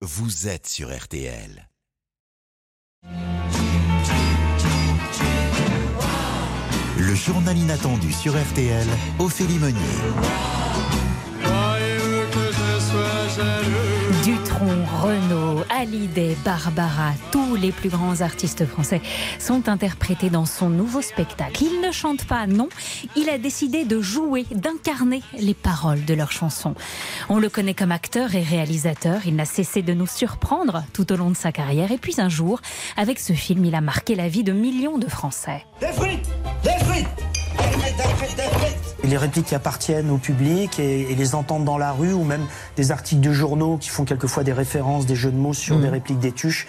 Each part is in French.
vous êtes sur RTL. Le journal inattendu sur RTL, Ophélie Meunier. Dutron, Renault, Hallyday, Barbara, tous les plus grands artistes français sont interprétés dans son nouveau spectacle. Il ne chante pas, non, il a décidé de jouer, d'incarner les paroles de leurs chansons. On le connaît comme acteur et réalisateur, il n'a cessé de nous surprendre tout au long de sa carrière et puis un jour, avec ce film, il a marqué la vie de millions de Français. Des Des les répliques qui appartiennent au public et, et, les entendre dans la rue ou même des articles de journaux qui font quelquefois des références, des jeux de mots sur mmh. des répliques des tuches.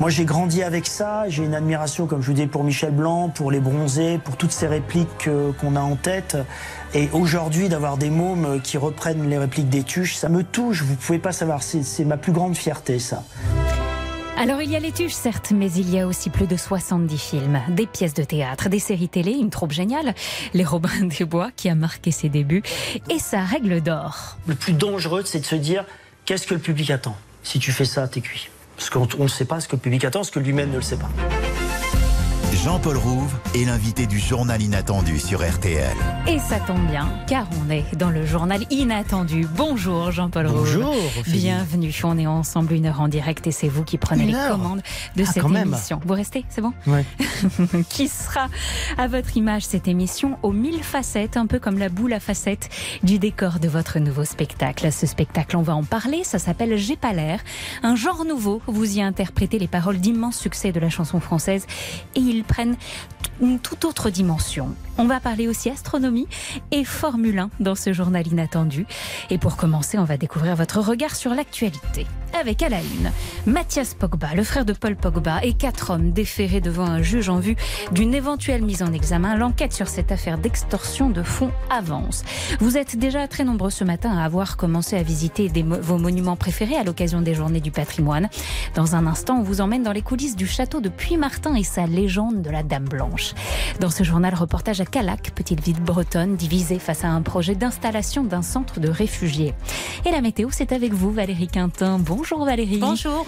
Moi, j'ai grandi avec ça. J'ai une admiration, comme je vous dis, pour Michel Blanc, pour les bronzés, pour toutes ces répliques qu'on a en tête. Et aujourd'hui, d'avoir des mômes qui reprennent les répliques des tuches, ça me touche. Vous pouvez pas savoir. C'est ma plus grande fierté, ça. Alors il y a les tuches, certes, mais il y a aussi plus de 70 films, des pièces de théâtre, des séries télé, une troupe géniale, Les Robins des Bois qui a marqué ses débuts, et sa règle d'or. Le plus dangereux, c'est de se dire qu'est-ce que le public attend? Si tu fais ça, t'es cuit. Parce qu'on ne sait pas ce que le public attend, parce que lui-même ne le sait pas. Jean-Paul Rouve est l'invité du journal inattendu sur RTL. Et ça tombe bien, car on est dans le journal inattendu. Bonjour Jean-Paul Rouve. Bonjour. Bienvenue. On est ensemble une heure en direct et c'est vous qui prenez une les heure. commandes de ah, cette émission. Vous restez, c'est bon ouais. Qui sera à votre image cette émission aux mille facettes, un peu comme la boule à facettes du décor de votre nouveau spectacle. Ce spectacle, on va en parler, ça s'appelle J'ai pas l'air. Un genre nouveau, vous y interprétez les paroles d'immenses succès de la chanson française et ils prennent une toute autre dimension. On va parler aussi astronomie et Formule 1 dans ce journal inattendu. Et pour commencer, on va découvrir votre regard sur l'actualité. Avec à la Mathias Pogba, le frère de Paul Pogba, et quatre hommes déférés devant un juge en vue d'une éventuelle mise en examen. L'enquête sur cette affaire d'extorsion de fonds avance. Vous êtes déjà très nombreux ce matin à avoir commencé à visiter vos monuments préférés à l'occasion des journées du patrimoine. Dans un instant, on vous emmène dans les coulisses du château de Puy-Martin et sa légende de la Dame Blanche. Dans ce journal, reportage à Calac, petite ville bretonne divisée face à un projet d'installation d'un centre de réfugiés. Et la météo, c'est avec vous, Valérie Quintin. Bonjour Valérie. Bonjour.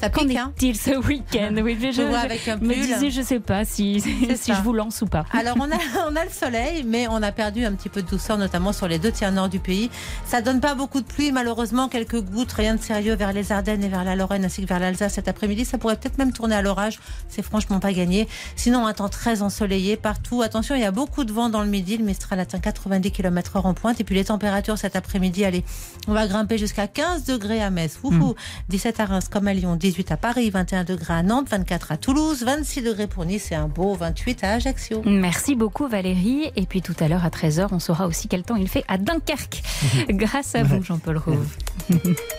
Ça Qu'en hein est-il ce week-end Oui, mais je, Je avec un me pull. disais, je sais pas si, si je vous lance ou pas. Alors on a, on a le soleil, mais on a perdu un petit peu de douceur, notamment sur les deux tiers nord du pays. Ça donne pas beaucoup de pluie, malheureusement, quelques gouttes, rien de sérieux vers les Ardennes et vers la Lorraine ainsi que vers l'Alsace cet après-midi. Ça pourrait peut-être même tourner à l'orage. C'est franchement pas gagné. Sinon, un temps très ensoleillé partout. Attention, il y a beaucoup de vent dans le midi. Le Mistral atteint 90 km/h en pointe. Et puis les températures cet après-midi, allez, on va grimper jusqu'à 15 degrés à Metz, Wouhou. 17 à Reims comme à Lyon, 18 à Paris, 21 degrés à Nantes, 24 à Toulouse, 26 degrés pour Nice et un beau 28 à Ajaccio. Merci beaucoup Valérie. Et puis tout à l'heure à 13h, on saura aussi quel temps il fait à Dunkerque. Grâce à vous, Jean-Paul Rouve.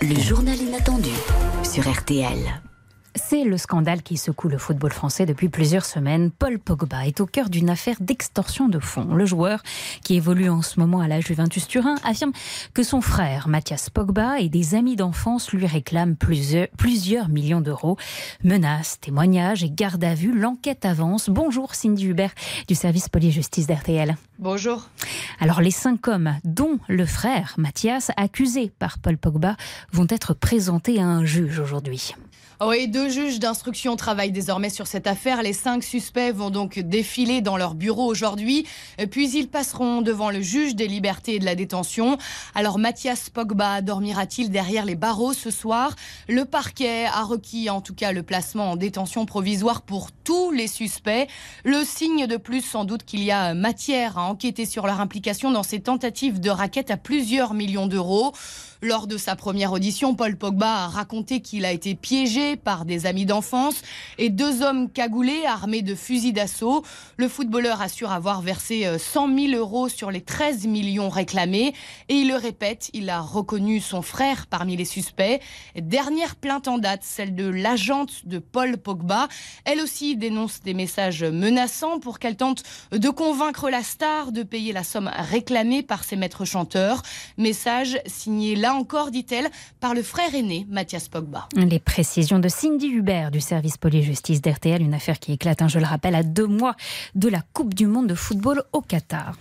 Le journal inattendu sur RTL. C'est le scandale qui secoue le football français depuis plusieurs semaines. Paul Pogba est au cœur d'une affaire d'extorsion de fonds. Le joueur, qui évolue en ce moment à la Juventus Turin, affirme que son frère, Mathias Pogba, et des amis d'enfance lui réclament plusieurs, plusieurs millions d'euros. Menaces, témoignages et garde à vue, l'enquête avance. Bonjour Cindy Hubert du service police-justice d'RTL. Bonjour. Alors les cinq hommes, dont le frère Mathias, accusés par Paul Pogba, vont être présentés à un juge aujourd'hui. Oui, deux juges d'instruction travaillent désormais sur cette affaire. Les cinq suspects vont donc défiler dans leur bureau aujourd'hui, puis ils passeront devant le juge des libertés et de la détention. Alors Mathias Pogba dormira-t-il derrière les barreaux ce soir? Le parquet a requis en tout cas le placement en détention provisoire pour tous les suspects. Le signe de plus sans doute qu'il y a matière à enquêter sur leur implication dans ces tentatives de raquettes à plusieurs millions d'euros. Lors de sa première audition, Paul Pogba a raconté qu'il a été piégé par des amis d'enfance et deux hommes cagoulés armés de fusils d'assaut. Le footballeur assure avoir versé 100 000 euros sur les 13 millions réclamés et il le répète, il a reconnu son frère parmi les suspects. Dernière plainte en date, celle de l'agente de Paul Pogba. Elle aussi dénonce des messages menaçants pour qu'elle tente de convaincre la star de payer la somme réclamée par ses maîtres chanteurs. Message signé encore, dit-elle, par le frère aîné, Mathias Pogba. Les précisions de Cindy Hubert du service police-justice d'RTL, une affaire qui éclate, hein, je le rappelle, à deux mois de la Coupe du Monde de football au Qatar.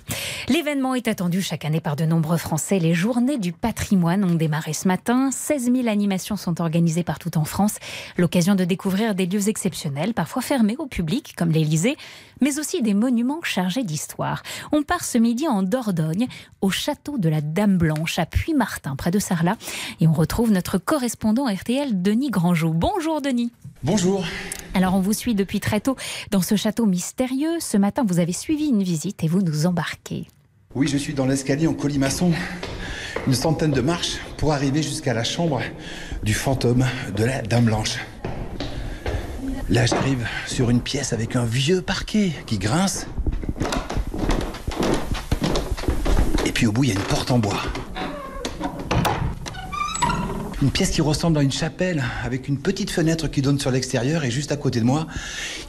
L'événement est attendu chaque année par de nombreux Français. Les journées du patrimoine ont démarré ce matin. 16 000 animations sont organisées partout en France. L'occasion de découvrir des lieux exceptionnels, parfois fermés au public, comme l'Élysée, mais aussi des monuments chargés d'histoire. On part ce midi en Dordogne, au château de la Dame Blanche, à Puy-Martin, près de Sarlat. Et on retrouve notre correspondant RTL, Denis Grandjou. Bonjour Denis. Bonjour. Alors on vous suit depuis très tôt dans ce château mystérieux. Ce matin, vous avez suivi une visite et vous nous embarquez. Oui, je suis dans l'escalier en colimaçon. Une centaine de marches pour arriver jusqu'à la chambre du fantôme de la Dame Blanche. Là, j'arrive sur une pièce avec un vieux parquet qui grince. Et puis au bout, il y a une porte en bois. Une pièce qui ressemble à une chapelle, avec une petite fenêtre qui donne sur l'extérieur. Et juste à côté de moi,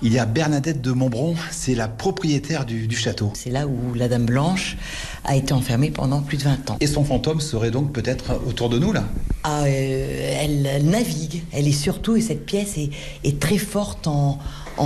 il y a Bernadette de Montbron, c'est la propriétaire du, du château. C'est là où la Dame Blanche a été enfermée pendant plus de 20 ans. Et son fantôme serait donc peut-être autour de nous, là Ah, euh, elle, elle navigue. Elle est surtout, et cette pièce est, est très forte en, en,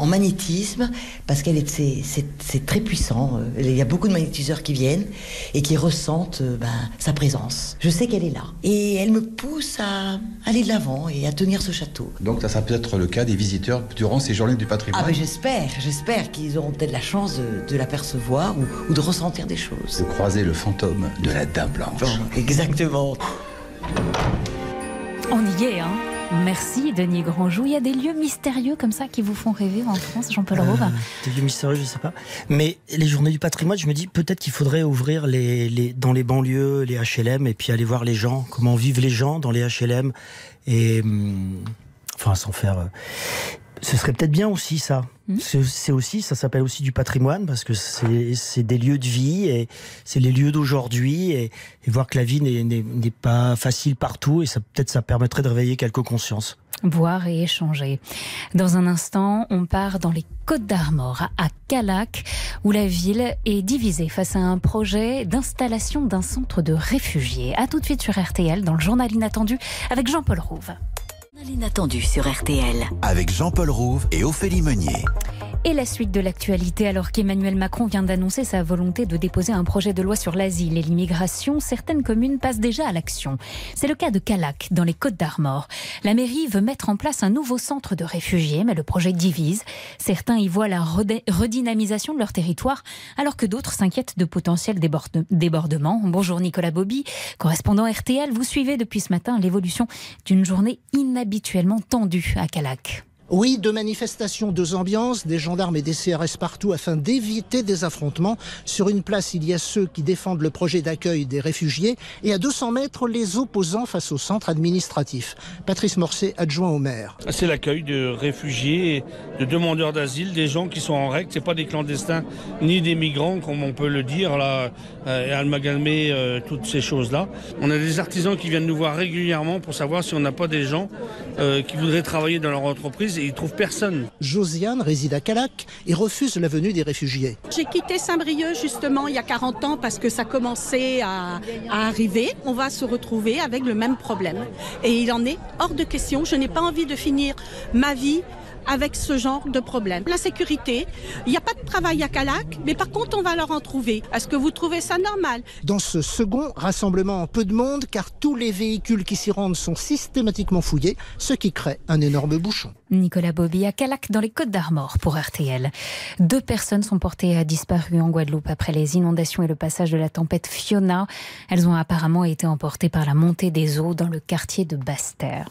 en magnétisme, parce qu'elle est, c'est, c'est- c'est très puissant. Euh, Il y a beaucoup de magnétiseurs qui viennent et qui ressentent euh, ben, sa présence. Je sais qu'elle est là. Et elle me pousse à aller de l'avant et à tenir ce château. Donc ça sera peut-être le cas des visiteurs durant ces journées du Ah patrimoine. ben j'espère, j'espère qu'ils auront peut-être la chance de, de l'apercevoir ou, ou de ressentir des choses. de croiser le fantôme de la Dame Blanche. Bon, exactement. On y est, hein Merci Denis Grandjou. Il y a des lieux mystérieux comme ça qui vous font rêver en France, Jean-Paul Rouve Euh, des lieux mystérieux, je sais pas. Mais les journées du patrimoine, je me dis peut-être qu'il faudrait ouvrir les, les, dans les banlieues, les HLM, et puis aller voir les gens, comment vivent les gens dans les HLM. Et hum, enfin, sans faire. euh, ce serait peut-être bien aussi ça. C'est c'est aussi, ça s'appelle aussi du patrimoine parce que c'est des lieux de vie et c'est les lieux d'aujourd'hui et, et voir que la vie n'est- pas facile partout et ça peut-être ça permettrait de réveiller quelques consciences. Boire et échanger. Dans un instant, on part dans les Côtes d'Armor, à Calac, où la ville est divisée face à un projet d'installation d'un centre de réfugiés. À tout de suite sur RTL, dans le journal inattendu, avec Jean-Paul Rouve. L'inattendu sur RTL. Avec Jean-Paul Rouve et Ophélie Meunier. Et la suite de l'actualité, alors qu'Emmanuel Macron vient d'annoncer sa volonté de déposer un projet de loi sur l'asile et l'immigration, certaines communes passent déjà à l'action. C'est le cas de Calac, dans les Côtes d'Armor. La mairie veut mettre en place un nouveau centre de réfugiés, mais le projet divise. Certains y voient la redynamisation de leur territoire, alors que d'autres s'inquiètent de potentiels déborde- débordements. Bonjour Nicolas Bobby, correspondant RTL. Vous suivez depuis ce matin l'évolution d'une journée inhabituellement tendue à Calac. Oui, deux manifestations, deux ambiances, des gendarmes et des CRS partout afin d'éviter des affrontements. Sur une place, il y a ceux qui défendent le projet d'accueil des réfugiés et à 200 mètres, les opposants face au centre administratif. Patrice Morcet, adjoint au maire. C'est l'accueil de réfugiés, de demandeurs d'asile, des gens qui sont en règle. C'est pas des clandestins ni des migrants, comme on peut le dire là, euh, et amalgamer euh, toutes ces choses-là. On a des artisans qui viennent nous voir régulièrement pour savoir si on n'a pas des gens euh, qui voudraient travailler dans leur entreprise et ils trouvent personne. Josiane réside à Calac et refuse la venue des réfugiés. J'ai quitté Saint-Brieuc justement il y a 40 ans parce que ça commençait à, à arriver. On va se retrouver avec le même problème. Et il en est hors de question. Je n'ai pas envie de finir ma vie avec ce genre de problème. La sécurité, il n'y a pas de travail à Calac, mais par contre on va leur en trouver. Est-ce que vous trouvez ça normal? Dans ce second rassemblement, peu de monde car tous les véhicules qui s'y rendent sont systématiquement fouillés, ce qui crée un énorme bouchon. Nicolas Bobby à Calac dans les Côtes d'Armor pour RTL. Deux personnes sont portées à disparu en Guadeloupe après les inondations et le passage de la tempête Fiona. Elles ont apparemment été emportées par la montée des eaux dans le quartier de Basse-Terre.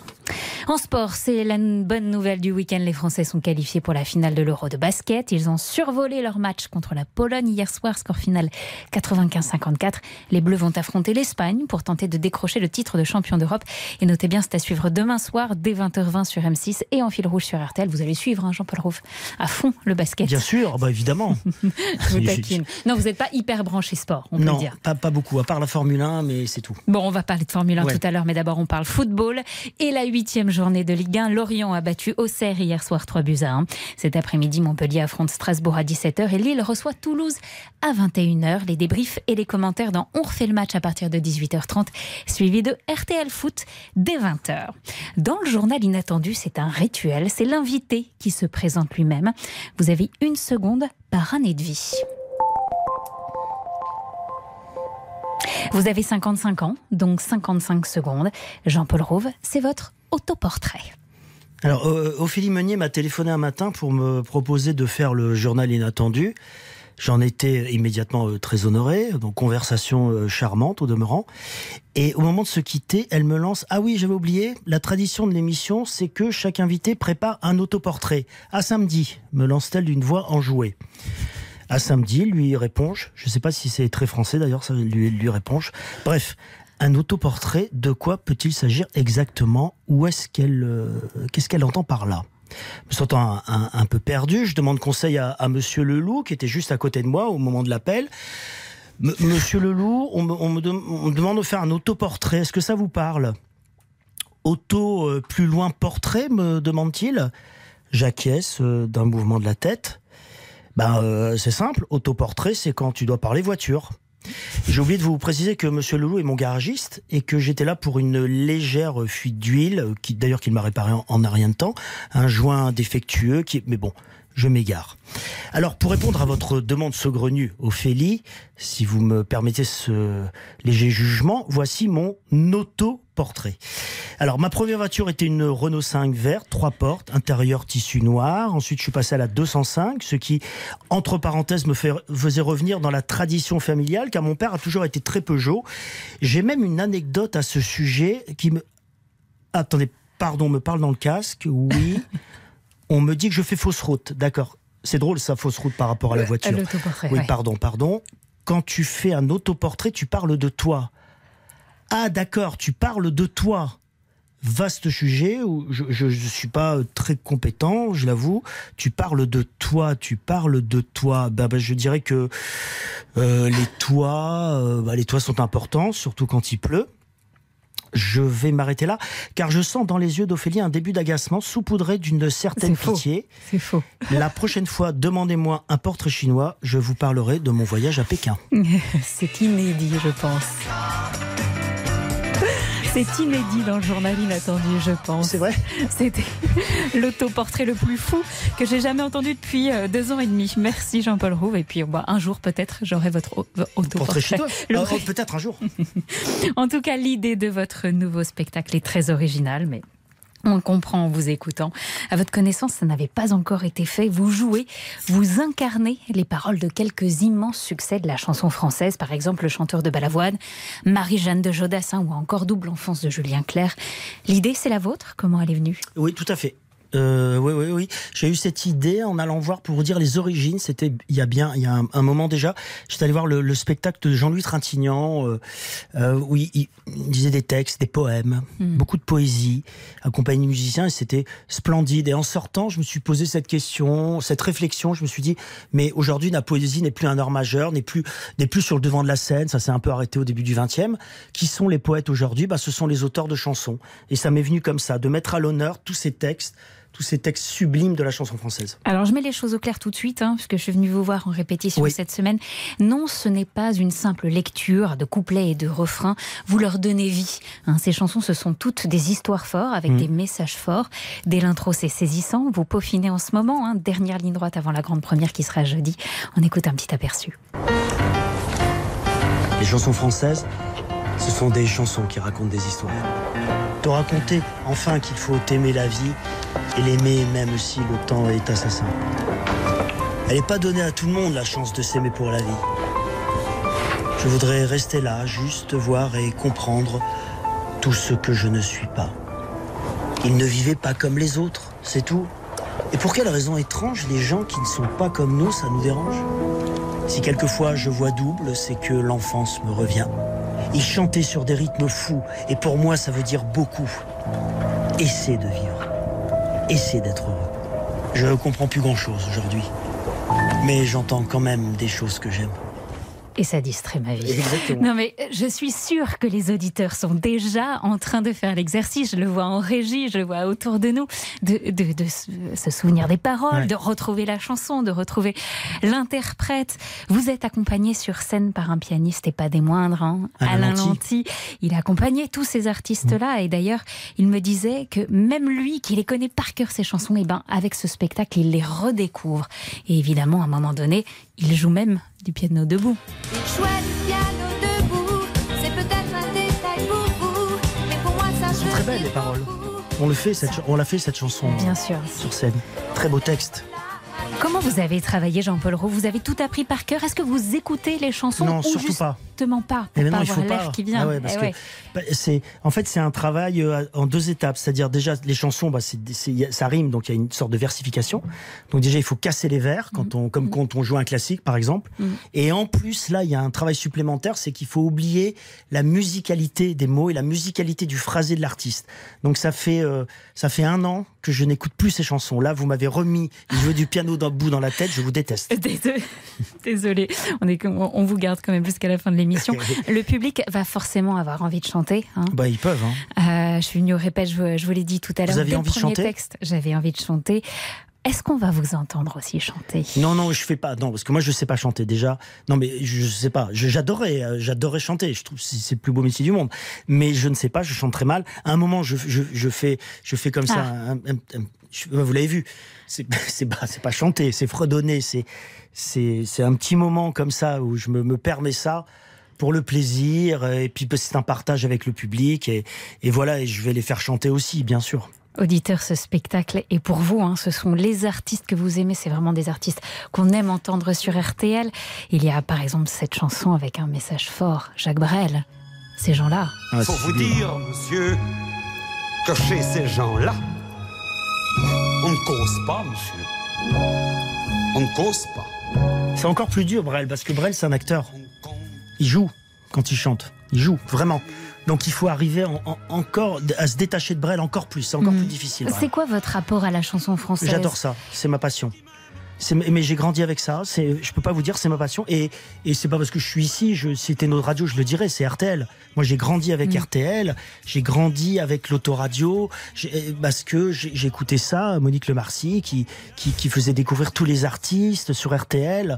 En sport, c'est la bonne nouvelle du week-end. Les Français sont qualifiés pour la finale de l'Euro de basket. Ils ont survolé leur match contre la Pologne hier soir, score final 95-54. Les Bleus vont affronter l'Espagne pour tenter de décrocher le titre de champion d'Europe. Et notez bien, c'est à suivre demain soir dès 20h20 sur M6 et en fil rouge sur RTL. Vous allez suivre, hein, Jean-Paul Rouve, à fond le basket. Bien sûr, bah évidemment. Vous taquine. Non, vous n'êtes pas hyper branché sport, on peut non, le dire. Pas, pas beaucoup, à part la Formule 1, mais c'est tout. Bon, on va parler de Formule 1 Ouais. tout à l'heure, mais d'abord on parle football et la huitième journée journée de Ligue 1, Lorient a battu Auxerre hier soir 3 buts à 1. Cet après-midi, Montpellier affronte Strasbourg à 17h et Lille reçoit Toulouse à 21h. Les débriefs et les commentaires dans On refait le match à partir de 18h30, suivi de RTL Foot dès 20h. Dans le journal inattendu, c'est un rituel, c'est l'invité qui se présente lui-même. Vous avez une seconde par année de vie. Vous avez 55 ans, donc 55 secondes. Jean-Paul Rouve, c'est votre autoportrait. Alors, euh, Ophélie Meunier m'a téléphoné un matin pour me proposer de faire le journal inattendu. J'en étais immédiatement euh, très honoré, donc conversation euh, charmante au demeurant. Et au moment de se quitter, elle me lance Ah oui, j'avais oublié, la tradition de l'émission, c'est que chaque invité prépare un autoportrait. À samedi, me lance-t-elle d'une voix enjouée. À samedi, lui réponge, je ne sais pas si c'est très français d'ailleurs, ça lui, lui réponge. Bref, un autoportrait, de quoi peut-il s'agir exactement? Où est-ce qu'elle, euh, qu'est-ce qu'elle entend par là? Me sentant un, peu perdu, je demande conseil à, Monsieur Leloup, qui était juste à côté de moi au moment de l'appel. Monsieur Leloup, on me, on, me on me, demande de faire un autoportrait. Est-ce que ça vous parle? Auto euh, plus loin portrait, me demande-t-il. J'acquiesce euh, d'un mouvement de la tête. Ben, euh, c'est simple, autoportrait, c'est quand tu dois parler voiture. J'ai oublié de vous préciser que Monsieur Leloup est mon garagiste et que j'étais là pour une légère fuite d'huile, qui d'ailleurs qu'il m'a réparé en, en, rien de temps, un joint défectueux, qui, mais bon, je m'égare. Alors, pour répondre à votre demande saugrenue, Ophélie, si vous me permettez ce léger jugement, voici mon auto-portrait. Alors, ma première voiture était une Renault 5 verte, trois portes, intérieur tissu noir. Ensuite, je suis passé à la 205, ce qui, entre parenthèses, me faisait revenir dans la tradition familiale, car mon père a toujours été très Peugeot. J'ai même une anecdote à ce sujet qui me... Attendez, pardon, me parle dans le casque, oui. On me dit que je fais fausse route. D'accord. C'est drôle ça, fausse route par rapport à la voiture. oui, pardon, pardon. Quand tu fais un autoportrait, tu parles de toi. Ah, d'accord, tu parles de toi. Vaste sujet où je ne suis pas très compétent, je l'avoue. Tu parles de toi, tu parles de toi. Bah, bah je dirais que euh, les toits, euh, bah, les toits sont importants, surtout quand il pleut. Je vais m'arrêter là, car je sens dans les yeux d'Ophélie un début d'agacement saupoudré d'une certaine pitié. C'est faux. La prochaine fois, demandez-moi un portrait chinois, je vous parlerai de mon voyage à Pékin. C'est inédit, je pense. C'est inédit dans le journal inattendu, je pense. C'est vrai C'était l'autoportrait le plus fou que j'ai jamais entendu depuis euh, deux ans et demi. Merci Jean-Paul Rouve. Et puis bah, un jour peut-être j'aurai votre autoportrait. Oh, peut-être un jour. en tout cas, l'idée de votre nouveau spectacle est très originale, mais on comprend en vous écoutant. À votre connaissance, ça n'avait pas encore été fait. Vous jouez, vous incarnez les paroles de quelques immenses succès de la chanson française, par exemple le chanteur de Balavoine, Marie-Jeanne de Jodassin ou encore Double enfance de Julien Clerc. L'idée, c'est la vôtre? Comment elle est venue? Oui, tout à fait. Euh, oui, oui, oui. J'ai eu cette idée en allant voir pour vous dire les origines. C'était il y a bien, il y a un, moment déjà. J'étais allé voir le, le spectacle de Jean-Louis Trintignant euh, euh, où il, il, disait des textes, des poèmes, mm. beaucoup de poésie, accompagné de musiciens, et c'était splendide. Et en sortant, je me suis posé cette question, cette réflexion. Je me suis dit, mais aujourd'hui, la poésie n'est plus un art majeur, n'est plus, n'est plus sur le devant de la scène. Ça s'est un peu arrêté au début du XXe. Qui sont les poètes aujourd'hui? Bah, ce sont les auteurs de chansons. Et ça m'est venu comme ça, de mettre à l'honneur tous ces textes tous ces textes sublimes de la chanson française. Alors je mets les choses au clair tout de suite, hein, puisque je suis venue vous voir en répétition cette semaine. Non, ce n'est pas une simple lecture de couplets et de refrains. Vous leur donnez vie. Hein. Ces chansons, ce sont toutes des histoires fortes, avec mmh. des messages forts. Dès l'intro, c'est saisissant. Vous peaufinez en ce moment. Hein, dernière ligne droite avant la grande première qui sera jeudi. On écoute un petit aperçu. Les chansons françaises, ce sont des chansons qui racontent des histoires. Te raconter enfin qu'il faut aimer la vie et l'aimer même si le temps est assassin. Elle n'est pas donnée à tout le monde la chance de s'aimer pour la vie. Je voudrais rester là, juste voir et comprendre tout ce que je ne suis pas. Il ne vivait pas comme les autres, c'est tout. Et pour quelle raison étrange les gens qui ne sont pas comme nous, ça nous dérange? Si quelquefois je vois double, c'est que l'enfance me revient. Il chantait sur des rythmes fous, et pour moi ça veut dire beaucoup. Essaie de vivre. Essaie d'être heureux. Je comprends plus grand chose aujourd'hui. Mais j'entends quand même des choses que j'aime. Et ça distrait ma vie. Exactement. Non, mais je suis sûre que les auditeurs sont déjà en train de faire l'exercice. Je le vois en régie, je le vois autour de nous, de, de, de se souvenir des paroles, Ouais. de retrouver la chanson, de retrouver l'interprète. Vous êtes accompagné sur scène par un pianiste et pas des moindres, hein, Alain Alain Lanty. Lanty. Il a accompagné tous ces artistes-là. Et d'ailleurs, il me disait que même lui, qui les connaît par cœur, ces chansons, et ben, avec ce spectacle, il les redécouvre. Et évidemment, à un moment donné, il joue même du piano debout. Chouette piano debout, c'est peut-être un détail pour vous, mais pour moi ça C'est très belle les paroles. On le fait, cette, ch- on l'a fait cette chanson Bien sûr. sur scène. Très beau texte. Comment vous avez travaillé, Jean-Paul Roux? Vous avez tout appris par cœur Est-ce que vous écoutez les chansons Non, ou surtout pas. justement pas Mais Pour pas il faut avoir l'air qui vient? Ah ouais, parce Eh que ouais. bah, c'est, en fait, c'est un travail euh, en deux étapes. C'est-à-dire déjà les chansons, bah, c'est, c'est- ça rime, donc il y a une sorte de versification. Donc déjà, il faut casser les vers, quand on, comme quand on joue un classique, par exemple. Mhm. Et en plus, là, il y a un travail supplémentaire, c'est qu'il faut oublier la musicalité des mots et la musicalité du phrasé de l'artiste. Donc ça fait, euh, ça fait un an que je n'écoute plus ces chansons. Là, vous m'avez remis jouer du piano d'un bout dans la tête, je vous déteste. Désolé, désolé. On, est, on vous garde quand même jusqu'à la fin de l'émission. Le public va forcément avoir envie de chanter. hein. Bah, ils peuvent. Hein. Euh, je suis venue au répète, je, vous- je vous l'ai dit tout à l'heure. Vous le envie de chanter j'avais envie de chanter. Est-ce qu'on va vous entendre aussi chanter? Non, non, je fais pas. Non, parce que moi, je sais pas chanter déjà. Non, mais je sais pas. J'adorais, euh, j'adorais chanter. Je trouve que c'est le plus beau métier du monde. Mais je ne sais pas. Je chante très mal. À un moment, je, je, je fais, je fais comme ça. Ah. un- un- vous l'avez vu. C'est pas, pas chanter, c'est fredonner. C'est, un petit moment comme ça où je me, me permets ça pour le plaisir. Et puis c'est un partage avec le public. Et, et voilà. Et je vais les faire chanter aussi, bien sûr. Auditeurs, ce spectacle est pour vous. hein. Ce sont les artistes que vous aimez. C'est vraiment des artistes qu'on aime entendre sur RTL. Il y a par exemple cette chanson avec un message fort. Jacques Brel. Ces gens-là. Ah, Faut vous dire, monsieur, que chez ces gens-là, on ne cause pas, monsieur. On ne cause pas. C'est encore plus dur, Brel, parce que Brel, c'est un acteur. Il joue quand il chante. Il joue, vraiment. Donc il faut arriver en- en- encore à se détacher de Brel encore plus. C'est encore plus difficile. C'est quoi votre rapport à la chanson française? J'adore ça. C'est ma passion. Mais j'ai grandi avec ça. C'est, je peux pas vous dire, c'est ma passion. Et, et c'est pas parce que je suis ici. Je, si c'était notre radio, je le dirais. C'est RTL. Moi, j'ai grandi avec Mm. RTL. J'ai grandi avec l'autoradio. Parce que j'ai- j'écoutais ça, Monique Lemarcy, qui, qui, qui faisait découvrir tous les artistes sur RTL.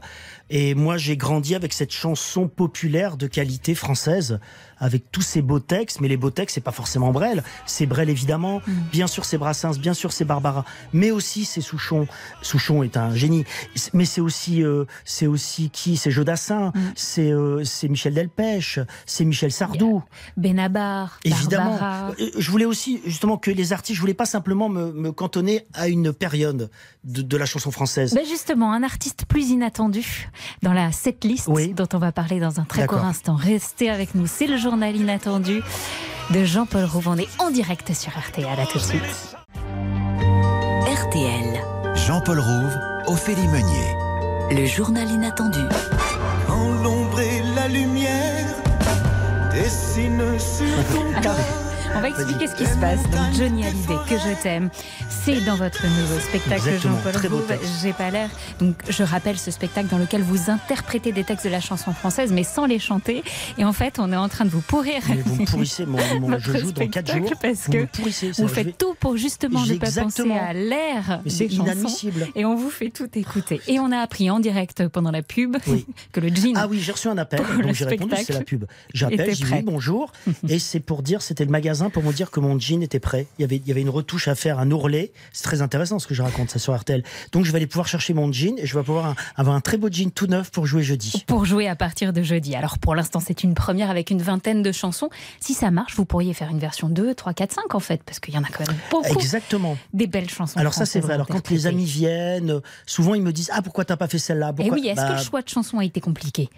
Et moi, j'ai grandi avec cette chanson populaire de qualité française, avec tous ces beaux textes. Mais les beaux textes, c'est pas forcément Brel. C'est Brel, évidemment. Bien sûr, c'est Brassens. Bien sûr, c'est Barbara. Mais aussi, c'est Souchon. Souchon est un génie. Mais c'est aussi, euh, c'est aussi qui? C'est Jodassin. C'est, euh, c'est Michel Delpech. C'est Michel Sardou. Benabar, Évidemment. Barbara. Euh, Je voulais aussi, justement, que les artistes, je voulais pas simplement me, me cantonner à une période de, de la chanson française. Ben justement, un artiste plus inattendu dans la setlist dont on va parler dans un très court instant. Restez avec nous, c'est le journal inattendu de Jean-Paul Rouve. On est en direct sur RTL. À tout de suite. RTL. Jean-Paul Rouve, Ophélie Meunier. Le journal inattendu. Quand l'ombre et la lumière dessinent sur ton corps. On va expliquer ce qui se passe. Donc Johnny Hallyday, que je t'aime, c'est dans votre nouveau spectacle Jean-Paul Rouve. J'ai pas l'air. Donc je rappelle ce spectacle dans lequel vous interprétez des textes de la chanson française, mais sans les chanter. Et en fait, on est en train de vous pourrir. Mais vous me pourrissez mon, je joue dans 4 spectacle jours. Parce vous que vous je faites vais- tout pour justement ne pas penser à l'air c'est inadmissible. Et on vous fait tout écouter. Et on a appris en direct pendant la pub que le jean. Ah oui, j'ai reçu un appel, donc j'ai répondu, c'est la pub. J'appelle, j'ai dit bonjour, et c'est pour dire, c'était le magasin pour me dire que mon jean était prêt. Il y avait, il y avait une retouche à faire, un ourlet. C'est très intéressant ce que je raconte, ça sur RTL. Donc je vais aller pouvoir chercher mon jean et je vais pouvoir un- avoir un très beau jean tout neuf pour jouer jeudi. pour jouer à partir de jeudi. Alors pour l'instant, c'est une première avec une vingtaine de chansons. Si ça marche, vous pourriez faire une version 2, 3, 4, 5 en fait, parce qu'il y en a quand même beaucoup. Exactement. Des belles chansons. Alors ça c'est vrai. Alors quand les amis viennent, souvent ils me disent ah pourquoi t'as pas fait celle-là? Et Pourquoi? Eh oui, est-ce que Bah, le choix de chansons a été compliqué?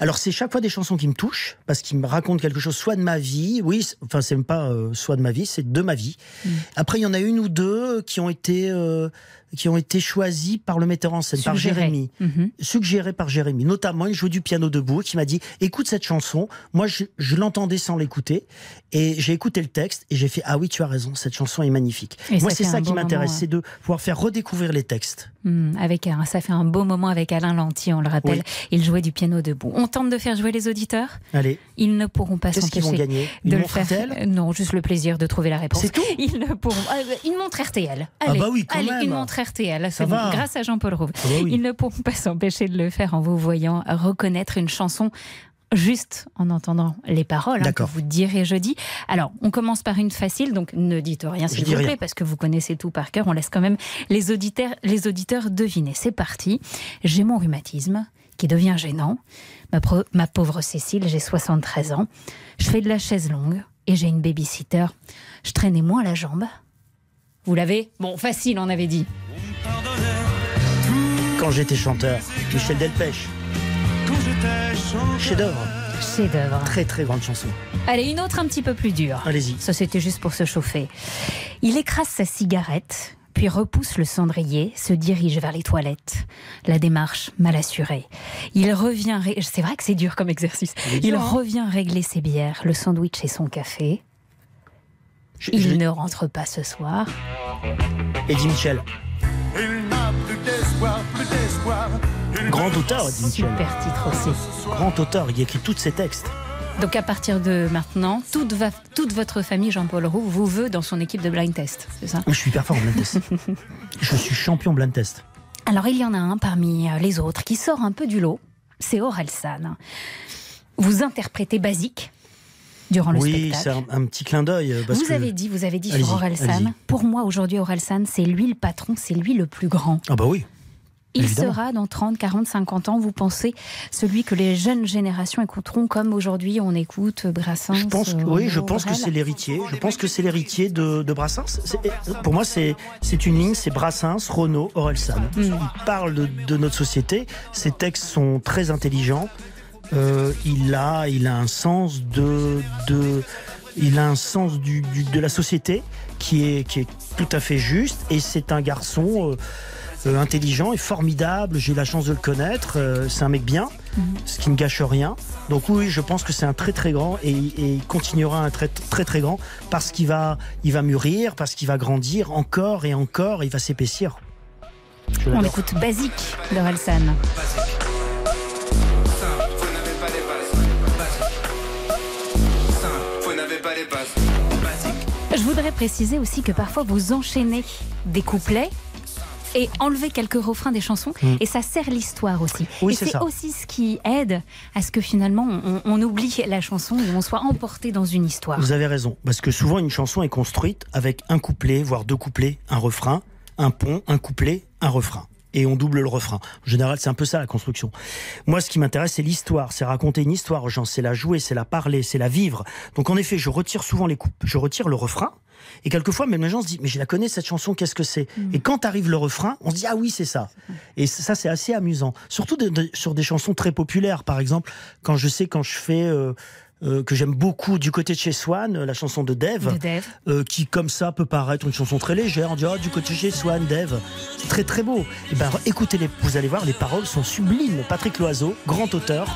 Alors c'est chaque fois des chansons qui me touchent parce qu'ils me racontent quelque chose, soit de ma vie, oui, enfin c'est même pas euh, soit de ma vie, c'est de ma vie. Mm. Après il y en a une ou deux qui ont été euh, qui ont été choisis par le metteur en scène, par. Jérémy, Mhm. suggérés par Jérémy. Notamment, il jouait du piano debout, qui m'a dit écoute cette chanson. Moi, je, je l'entendais sans l'écouter, et j'ai écouté le texte et j'ai fait ah oui, tu as raison, cette chanson est magnifique. Et Moi, c'est ça qui m'intéresse, c'est de pouvoir faire redécouvrir les textes. Hmm, avec ça fait un beau moment avec Alain Lanty, on le rappelle. Oui. Il jouait du piano debout. On tente de faire jouer les auditeurs. Allez. Ils ne pourront pas s'empêcher de le faire. Non, juste le plaisir de trouver la réponse. C'est tout Ils ne pourront. euh, une montre RTL. Ah Allez, bah oui, quand allez, même. une montre RTL. Ça va. grâce à Jean-Paul Rouve. Ah bah oui. Ils ne pourront pas s'empêcher de le faire en vous voyant reconnaître une chanson. Juste en entendant les paroles hein, que vous direz jeudi. Alors, on commence par une facile, donc ne dites rien s'il vous plaît, rien. parce que vous connaissez tout par cœur. On laisse quand même les auditeurs, les auditeurs deviner. C'est parti. J'ai mon rhumatisme qui devient gênant. Ma, ma pauvre Cécile, j'ai 73 ans. Je fais de la chaise longue et j'ai une babysitter. Je traînais moins la jambe. Vous l'avez? Bon, facile, on avait dit. Quand j'étais chanteur, Michel Delpech. Chef-d'œuvre. Chef-d'œuvre. Très très grande chanson. Allez, une autre un petit peu plus dure. Allez-y. Ça, c'était juste pour se chauffer. Il écrase sa cigarette, puis repousse le cendrier, se dirige vers les toilettes. La démarche mal assurée. Il revient. ré- C'est vrai que c'est dur comme exercice. Il hein. revient régler ses bières, le sandwich et son café. Je- Il je- ne rentre pas ce soir. Eddie Mitchell. Il n'a plus d'espoir. Grand auteur, Eddie Mitchell. Super titre aussi. Grand auteur, il écrit tous ses textes. Donc à partir de maintenant, toute, va- toute votre famille, Jean-Paul Roux, vous veut dans son équipe de blind test, c'est ça? Je suis en blind test. je suis champion blind test. Alors il y en a un parmi euh, les autres qui sort un peu du lot, c'est Orelsan. Vous interprétez Basique durant le oui, c'est spectacle. un, un petit clin d'œil. euh, Vous que- avez dit, vous avez dit sur Orelsan. Pour moi aujourd'hui Orelsan, c'est lui le patron, c'est lui le plus grand. Ah bah oui. Il Évidemment. sera dans 30, 40, 50 ans, vous pensez, celui que les jeunes générations écouteront comme aujourd'hui on écoute Brassens Je pense, que- euh, oui, je pense que c'est l'héritier. Je pense que c'est l'héritier de, de Brassens. C'est- Pour moi, c'est c'est une ligne, c'est Brassens, Renaud, Orelsan. Mm. Il parle de, de notre société. Ses textes sont très intelligents. Euh, il a, il a un sens de, de il a un sens du, du- de la société qui est, qui est tout à fait juste. Et c'est un garçon. euh, intelligent et formidable. J'ai eu la chance de le connaître. Euh, c'est un mec bien, ce qui ne gâche rien. Donc oui, je pense que c'est un très très grand et, et il continuera un très très très grand parce qu'il va, il va mûrir, parce qu'il va grandir encore et encore, et il va s'épaissir. On écoute Basique les bases. Je voudrais préciser aussi que parfois vous enchaînez des couplets et enlevez quelques refrains des chansons Mm. et ça sert l'histoire aussi. Oui, et c'est aussi ce qui aide à ce que finalement on, on oublie la chanson et on soit emporté dans une histoire. Vous avez raison, parce que souvent une chanson est construite avec un couplet, voire deux couplets, un refrain, un pont, un couplet, un refrain. Et on double le refrain. En général, c'est un peu ça la construction. Moi, ce qui m'intéresse, c'est l'histoire, c'est raconter une histoire aux gens, c'est la jouer, c'est la parler, c'est la vivre. Donc en effet, je retire souvent les coupes, je retire le refrain. Et quelquefois, même les gens se disent, mais je la connais cette chanson, qu'est-ce que c'est? Et quand arrive le refrain, on se dit, ah oui, c'est ça. Et ça, c'est assez amusant. Surtout de- de- sur des chansons très populaires. Par exemple, quand je sais, quand je fais, euh, euh, que j'aime beaucoup du côté de chez Swan, euh, la chanson de Dave, De Dave. euh, qui comme ça peut paraître une chanson très légère. On dit, oh, du côté de chez Swan. C'est très très beau. Et ben, écoutez, les, vous allez voir, les paroles sont sublimes. Patrick Loiseau, grand auteur.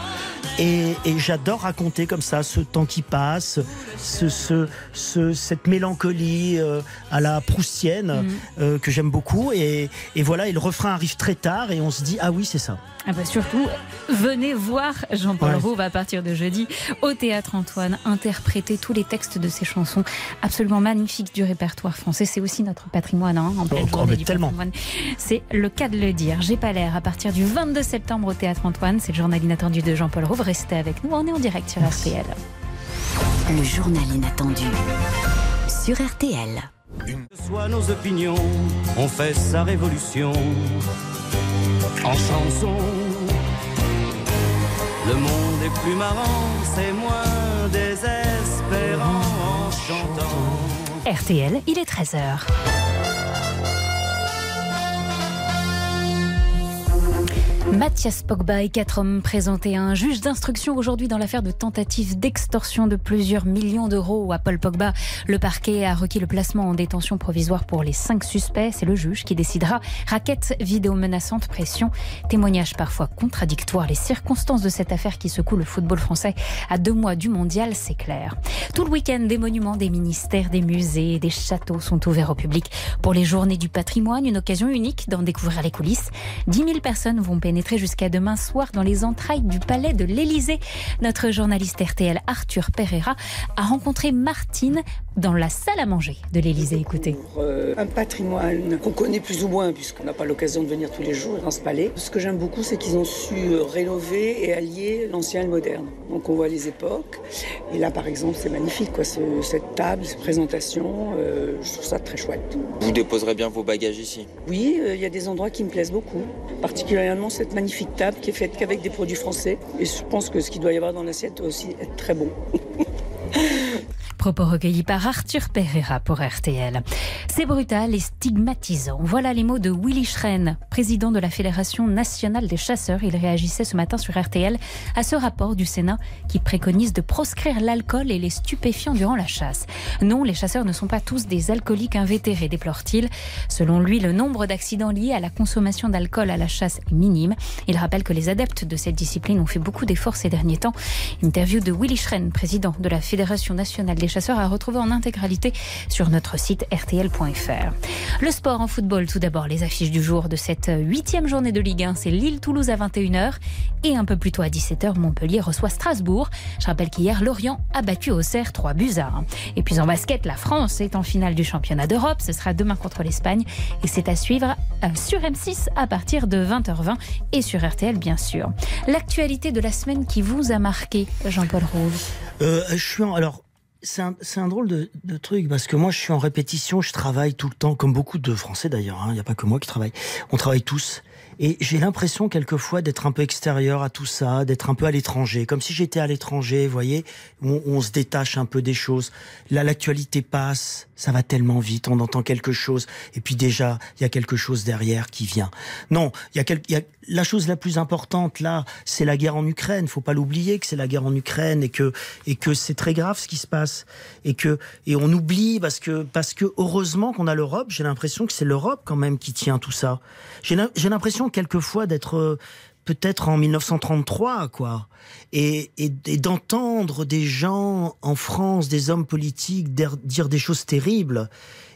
Et, et j'adore raconter comme ça ce temps qui passe, ce, ce, ce- cette mélancolie euh, à la proustienne euh, que j'aime beaucoup. Et, et voilà, et le refrain arrive très tard et on se dit, ah oui, c'est ça. Ah bah surtout, venez voir Jean-Paul Ouais. Rouve à partir de jeudi au Théâtre Antoine interpréter tous les textes de ses chansons absolument magnifiques du répertoire français. C'est aussi notre patrimoine hein, en pleine Oh, journée mais du tellement. patrimoine. C'est le cas de le dire. J'ai pas l'air à partir du 22 septembre au Théâtre Antoine. C'est le journal inattendu de Jean-Paul Rouve. Restez avec nous. On est en direct sur RTL. Le journal inattendu sur RTL. Soit nos opinions, on fait sa révolution en chanson. Le monde est plus marrant, c'est moins désespérant en chantant. RTL, il est 13h. Mathias Pogba et quatre hommes présentés à un juge d'instruction aujourd'hui dans l'affaire de tentative d'extorsion de plusieurs millions d'euros à Paul Pogba. Le parquet a requis le placement en détention provisoire pour les cinq suspects. C'est le juge qui décidera. Raquette, vidéo menaçante, pression, témoignages parfois contradictoires. Les circonstances de cette affaire qui secoue le football français à deux mois du mondial, c'est clair. Tout le week-end, des monuments, des ministères, des musées, des châteaux sont ouverts au public pour les journées du patrimoine. Une occasion unique d'en découvrir les coulisses. 10 000 personnes vont pénétrer jusqu'à demain soir dans les entrailles du palais de l'Élysée. Notre journaliste RTL Arthur Pereira a rencontré Martine dans la salle à manger de l'Élysée. Écoutez. Euh, un patrimoine qu'on connaît plus ou moins puisqu'on n'a pas l'occasion de venir tous les jours dans ce palais. Ce que j'aime beaucoup, c'est qu'ils ont su euh, rénover et allier l'ancien et le moderne. Donc on voit les époques. Et là, par exemple, c'est magnifique, quoi, ce- cette table, cette présentation. euh, je trouve ça très chouette. Vous déposerez bien vos bagages ici? Oui, euh, il y a des endroits qui me plaisent beaucoup. Particulièrement cette magnifique table qui est faite qu'avec des produits français. Et je pense que ce qu'il doit y avoir dans l'assiette doit aussi être très bon. Propos recueillis par Arthur Pereira pour RTL. C'est brutal et stigmatisant. Voilà les mots de Willy Schren, président de la Fédération nationale des chasseurs. Il réagissait ce matin sur RTL à ce rapport du Sénat qui préconise de proscrire l'alcool et les stupéfiants durant la chasse. Non, les chasseurs ne sont pas tous des alcooliques invétérés, déplore-t-il. Selon lui, le nombre d'accidents liés à la consommation d'alcool à la chasse est minime. Il rappelle que les adeptes de cette discipline ont fait beaucoup d'efforts ces derniers temps. Interview de Willy Schren, président de la Fédération nationale des chasseurs, à retrouver en intégralité sur notre site rtl.fr. Le sport en football, tout d'abord, les affiches du jour de cette huitième journée de Ligue 1, c'est Lille-Toulouse à 21h et un peu plus tôt à 17h, Montpellier reçoit Strasbourg. Je rappelle qu'hier, Lorient a battu Auxerre 3 buts à 1. Et puis en basket, la France est en finale du championnat d'Europe. Ce sera demain contre l'Espagne et c'est à suivre euh, sur M6 à partir de 20h20 et sur RTL, bien sûr. L'actualité de la semaine qui vous a marqué, Jean-Paul Rouge. Euh, je suis alors. C'est un, un drôle de, truc parce que moi je suis en répétition, je travaille tout le temps, comme beaucoup de Français d'ailleurs, hein, il n'y a pas que moi qui travaille, on travaille tous. Et j'ai l'impression quelquefois d'être un peu extérieur à tout ça, d'être un peu à l'étranger, comme si j'étais à l'étranger, vous voyez, on, on se détache un peu des choses. Là l'actualité passe, ça va tellement vite, on entend quelque chose, et puis déjà il y a quelque chose derrière qui vient. Non, il y a, y a la chose la plus importante là, c'est la guerre en Ukraine. Faut pas l'oublier que c'est la guerre en Ukraine et que et que c'est très grave ce qui se passe et que et on oublie parce que parce que heureusement qu'on a l'Europe. J'ai l'impression que c'est l'Europe quand même qui tient tout ça. J'ai l'im- j'ai quelquefois d'être euh, peut-être en 1933 quoi et, et, et d'entendre des gens en France, des hommes politiques dire, des choses terribles